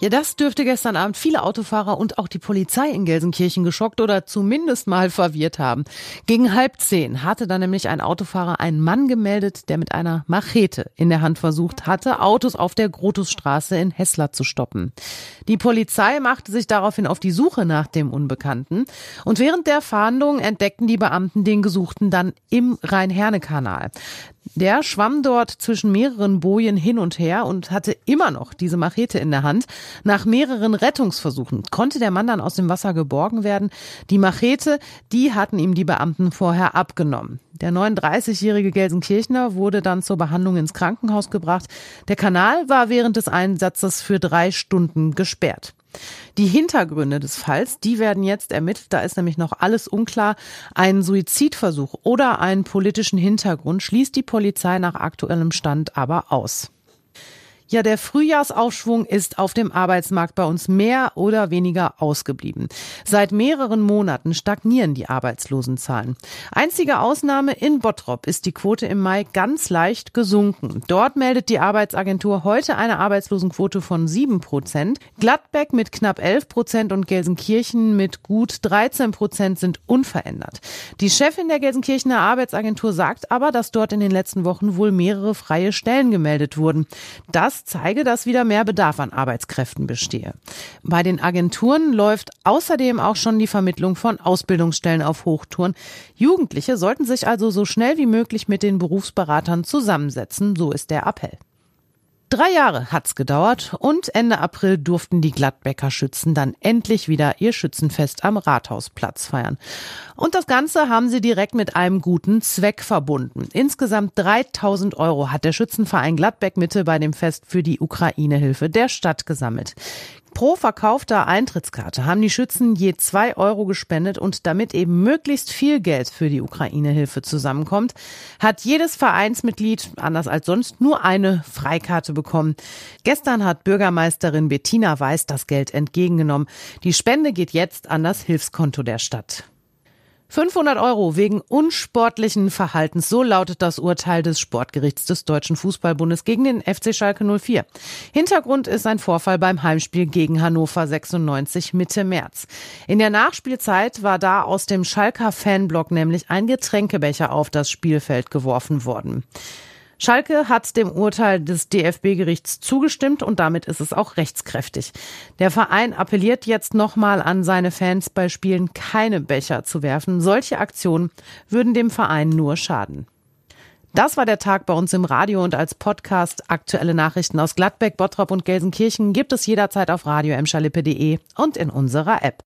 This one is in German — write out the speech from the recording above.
Ja, das dürfte gestern Abend viele Autofahrer und auch die Polizei in Gelsenkirchen geschockt oder zumindest mal verwirrt haben. Gegen halb zehn hatte dann nämlich ein Autofahrer einen Mann gemeldet, der mit einer Machete in der Hand versucht hatte, Autos auf der Grotusstraße in Hessler zu stoppen. Die Polizei machte sich daraufhin auf die Suche nach dem Unbekannten und während der Fahndung entdeckten die Beamten den Gesuchten dann im Rhein-Herne-Kanal. Der schwamm dort zwischen mehreren Bojen hin und her und hatte immer noch diese Machete in der Hand. Nach mehreren Rettungsversuchen konnte der Mann dann aus dem Wasser geborgen werden. Die Machete, die hatten ihm die Beamten vorher abgenommen. Der 39-jährige Gelsenkirchner wurde dann zur Behandlung ins Krankenhaus gebracht. Der Kanal war während des Einsatzes für drei Stunden gesperrt. Die Hintergründe des Falls, die werden jetzt ermittelt. Da ist nämlich noch alles unklar. Ein Suizidversuch oder einen politischen Hintergrund schließt die Polizei nach aktuellem Stand aber aus. Ja, der Frühjahrsaufschwung ist auf dem Arbeitsmarkt bei uns mehr oder weniger ausgeblieben. Seit mehreren Monaten stagnieren die Arbeitslosenzahlen. Einzige Ausnahme in Bottrop ist die Quote im Mai ganz leicht gesunken. Dort meldet die Arbeitsagentur heute eine Arbeitslosenquote von sieben Prozent. Gladbeck mit knapp elf Prozent und Gelsenkirchen mit gut 13 Prozent sind unverändert. Die Chefin der Gelsenkirchener Arbeitsagentur sagt aber, dass dort in den letzten Wochen wohl mehrere freie Stellen gemeldet wurden. Zeige, dass wieder mehr Bedarf an Arbeitskräften bestehe. Bei den Agenturen läuft außerdem auch schon die Vermittlung von Ausbildungsstellen auf Hochtouren. Jugendliche sollten sich also so schnell wie möglich mit den Berufsberatern zusammensetzen, so ist der Appell. Drei Jahre hat's gedauert und Ende April durften die Gladbecker Schützen dann endlich wieder ihr Schützenfest am Rathausplatz feiern. Und das Ganze haben sie direkt mit einem guten Zweck verbunden. Insgesamt 3000 Euro hat der Schützenverein Gladbeck Mitte bei dem Fest für die Ukraine-Hilfe der Stadt gesammelt. Pro verkaufter Eintrittskarte haben die Schützen je zwei Euro gespendet und damit eben möglichst viel Geld für die Ukraine-Hilfe zusammenkommt, hat jedes Vereinsmitglied, anders als sonst, nur eine Freikarte bekommen. Gestern hat Bürgermeisterin Bettina Weiß das Geld entgegengenommen. Die Spende geht jetzt an das Hilfskonto der Stadt. 500 Euro wegen unsportlichen Verhaltens, so lautet das Urteil des Sportgerichts des Deutschen Fußballbundes gegen den FC Schalke 04. Hintergrund ist ein Vorfall beim Heimspiel gegen Hannover 96 Mitte März. In der Nachspielzeit war da aus dem Schalker Fanblock nämlich ein Getränkebecher auf das Spielfeld geworfen worden. Schalke hat dem Urteil des DFB-Gerichts zugestimmt und damit ist es auch rechtskräftig. Der Verein appelliert jetzt nochmal an seine Fans, bei Spielen keine Becher zu werfen. Solche Aktionen würden dem Verein nur schaden. Das war der Tag bei uns im Radio und als Podcast aktuelle Nachrichten aus Gladbeck, Bottrop und Gelsenkirchen gibt es jederzeit auf radio und in unserer App.